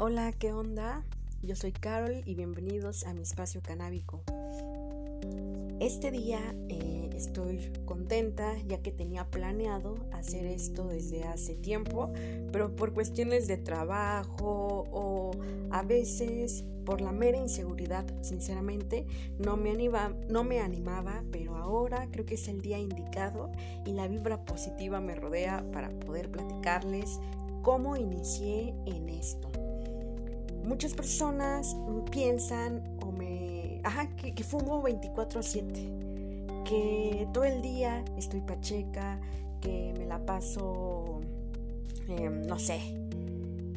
Hola, ¿qué onda? Yo soy Carol y bienvenidos a mi espacio canábico. Este día eh, estoy contenta ya que tenía planeado hacer esto desde hace tiempo, pero por cuestiones de trabajo o a veces por la mera inseguridad, sinceramente, no me, anima, no me animaba, pero ahora creo que es el día indicado y la vibra positiva me rodea para poder platicarles cómo inicié en esto muchas personas piensan o me... Ajá, que, fumo 24/7, que todo el día estoy pacheca, que me la paso, em, no sé,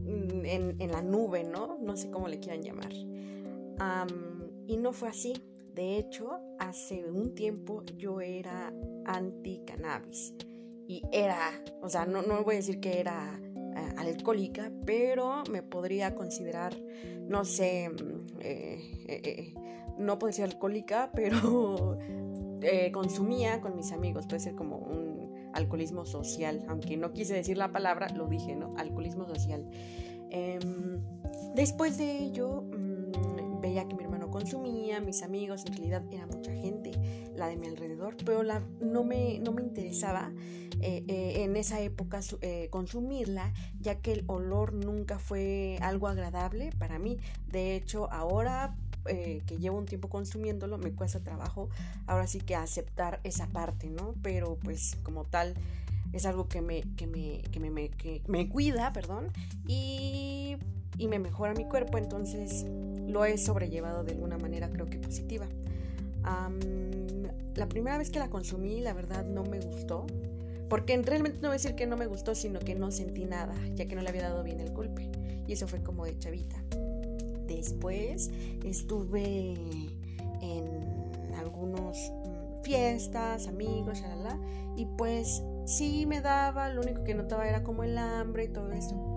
mm, en, la nube, ¿no? No sé cómo le quieran llamar. y no fue así. De hecho, hace un tiempo yo era anti-cannabis. Y era, o sea, no, no voy a decir que era alcohólica, pero me podría considerar, no sé, mm, eh, eh, no puede ser alcohólica, pero consumía con mis amigos, puede ser como un alcoholismo social, aunque no quise decir la palabra, lo dije, ¿no? Alcoholismo social. Em, después de ello, veía que mi hermano consumía, mis amigos, en realidad era mucha gente la de mi alrededor, pero la, no, me, no me interesaba eh, eh, en esa época eh, consumirla, ya que el olor nunca fue algo agradable para mí. De hecho, ahora que llevo un tiempo consumiéndolo, me cuesta trabajo ahora sí que aceptar esa parte, ¿no? Pero pues como tal es algo que me, que me, que me, que me cuida, perdón, y, y me mejora mi cuerpo, entonces lo he sobrellevado de alguna manera creo que positiva. la primera vez que la consumí, la verdad no me gustó. Porque realmente no voy a decir que no me gustó, sino que no sentí nada, ya que no le había dado bien el golpe. Y eso fue como de chavita. Después estuve en algunos mm, fiestas, amigos, shalala, y pues sí me daba, lo único que notaba era como el hambre y todo eso.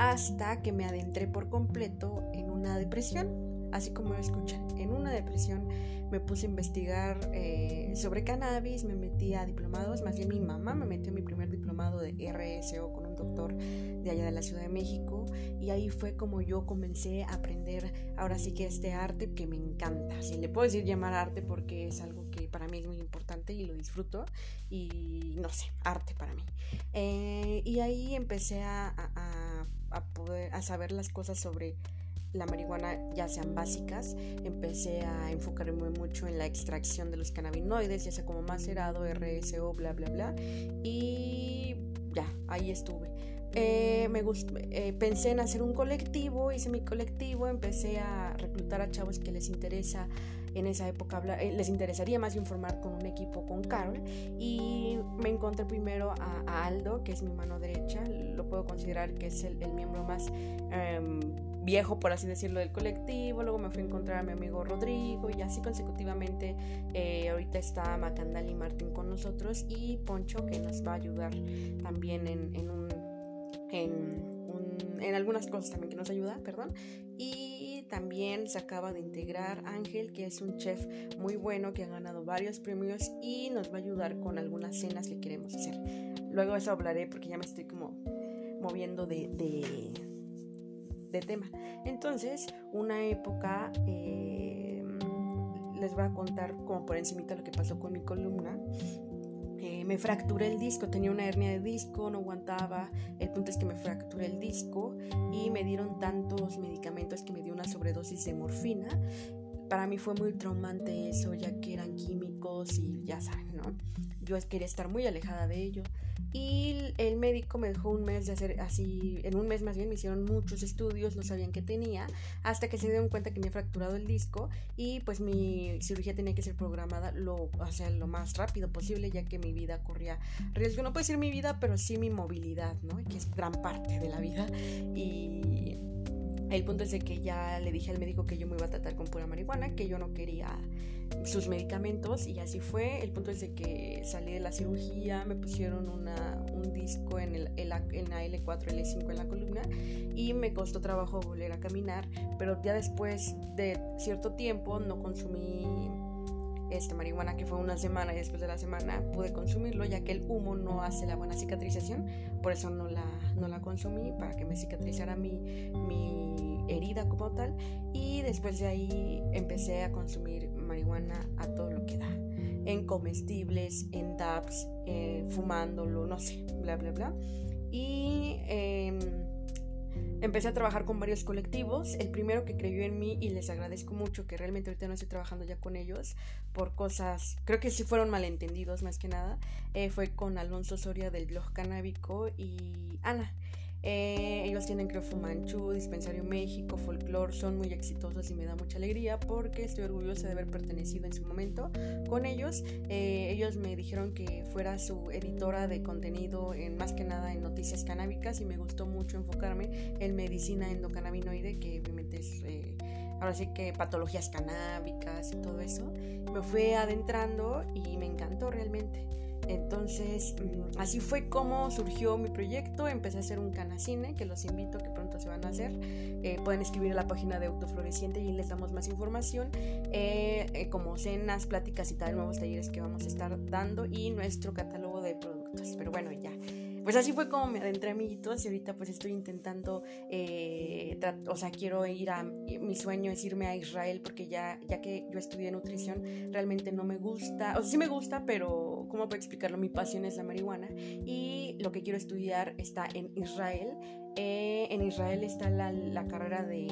Hasta que me adentré por completo en una depresión así como lo escuchan, en una depresión me puse a investigar eh, sobre cannabis, me metí a diplomados, más bien mi mamá me metió a mi primer diplomado de RSO con un doctor de allá de la Ciudad de México y ahí fue como yo comencé a aprender ahora sí que este arte que me encanta, si le puedo decir llamar arte porque es algo que para mí es muy importante y lo disfruto y no sé, arte para mí. Eh, y ahí empecé a saber las cosas sobre la marihuana ya sean básicas, empecé a enfocarme mucho en la extracción de los cannabinoides, ya sea como macerado, RSO, bla, bla, bla. Y ya, ahí estuve. Eh, me eh, pensé en hacer un colectivo, hice mi colectivo, empecé a reclutar a chavos que les interesa en esa época eh, les interesaría más informar con un equipo con Carol y me encontré primero a, Aldo, que es mi mano derecha, lo puedo considerar que es el, miembro más em, viejo, por así decirlo, del colectivo. Luego me fui a encontrar a mi amigo Rodrigo y así consecutivamente. Eh, ahorita está Macandal y Martín con nosotros y Poncho que nos va a ayudar también en, en, un, en, algunas cosas también que nos ayuda, perdón. Y también se acaba de integrar Ángel, que es un chef muy bueno que ha ganado varios premios y nos va a ayudar con algunas cenas que queremos hacer. Luego eso hablaré porque ya me estoy como moviendo de de tema. Entonces, una época, eh, les voy a contar como por encimita lo que pasó con mi columna. Eh, me fracturé el disco, tenía una hernia de disco, no aguantaba. El punto es que me fracturé el disco y me dieron tantos medicamentos que me dio una sobredosis de morfina. Para mí fue muy traumante eso, ya que eran químicos y ya saben, ¿no? Yo quería estar muy alejada de ello. Y el médico me dejó un mes de hacer así, en un mes más bien me hicieron muchos estudios, no sabían qué tenía, hasta que se dieron cuenta que me había fracturado el disco y pues mi cirugía tenía que ser programada lo, o sea, lo más rápido posible, ya que mi vida corría riesgo. No puedo decir mi vida, pero sí mi movilidad, ¿no? Que es gran parte de la vida. Y el punto es de que ya le dije al médico que yo me iba a tratar con pura marihuana, que yo no quería sus medicamentos y así fue. El punto es de que salí de la cirugía, me pusieron una, un disco en, el, en, la, L4, L5 en la columna y me costó trabajo volver a caminar, pero ya después de cierto tiempo no consumí esta marihuana que fue una semana y después de la semana pude consumirlo ya que el humo no hace la buena cicatrización, por eso no la, no la consumí para que me cicatrizara mi, mi herida como tal y después de ahí empecé a consumir marihuana a todo lo que da en comestibles, en dabs, eh, fumándolo, no sé, bla, bla, bla. Y em, empecé a trabajar con varios colectivos. El primero que creyó en mí y les agradezco mucho que realmente ahorita no estoy trabajando ya con ellos por cosas, creo que sí fueron malentendidos más que nada, eh, fue con Alonso Soria del blog canábico y Ana. Eh, ellos tienen creo Fumanchu, Dispensario México, Folklore, son muy exitosos y me da mucha alegría porque estoy orgullosa de haber pertenecido en su momento con ellos. Eh, ellos me dijeron que fuera su editora de contenido en más que nada en noticias canábicas y me gustó mucho enfocarme en medicina endocannabinoide que obviamente es... Eh, ahora sí que patologías canábicas y todo eso, me fui adentrando y me encantó realmente. Entonces, mm, así fue como surgió mi proyecto. Empecé a hacer un canacine, que los invito que pronto se van a hacer. Eh, pueden escribir a la página de Autofloreciente y les damos más información, eh, eh, como cenas, pláticas y tal, nuevos talleres que vamos a estar dando y nuestro catálogo de productos. Pero bueno, ya pues así fue como me adentré amiguitos y ahorita pues estoy intentando, eh, o sea, quiero ir a, mi sueño es irme a Israel porque ya, ya que yo estudié nutrición, realmente no me gusta, o sea, sí me gusta, pero ¿cómo puedo explicarlo? Mi pasión es la marihuana y lo que quiero estudiar está en Israel. Eh, en Israel está la, la carrera de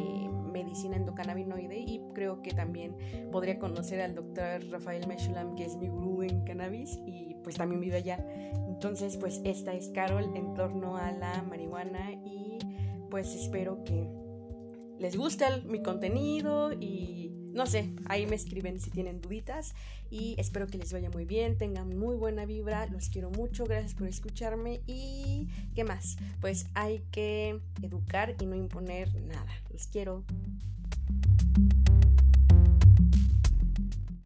medicina endocannabinoide y creo que también podría conocer al doctor Rafael Meshulam, que es mi gurú en cannabis y pues también vive allá. Entonces, pues esta es Carol en torno a la marihuana y pues espero que les guste mi contenido y no sé, ahí me escriben si tienen duditas y espero que les vaya muy bien, tengan muy buena vibra, los quiero mucho, gracias por escucharme y ¿qué más? Pues hay que educar y no imponer nada, los quiero.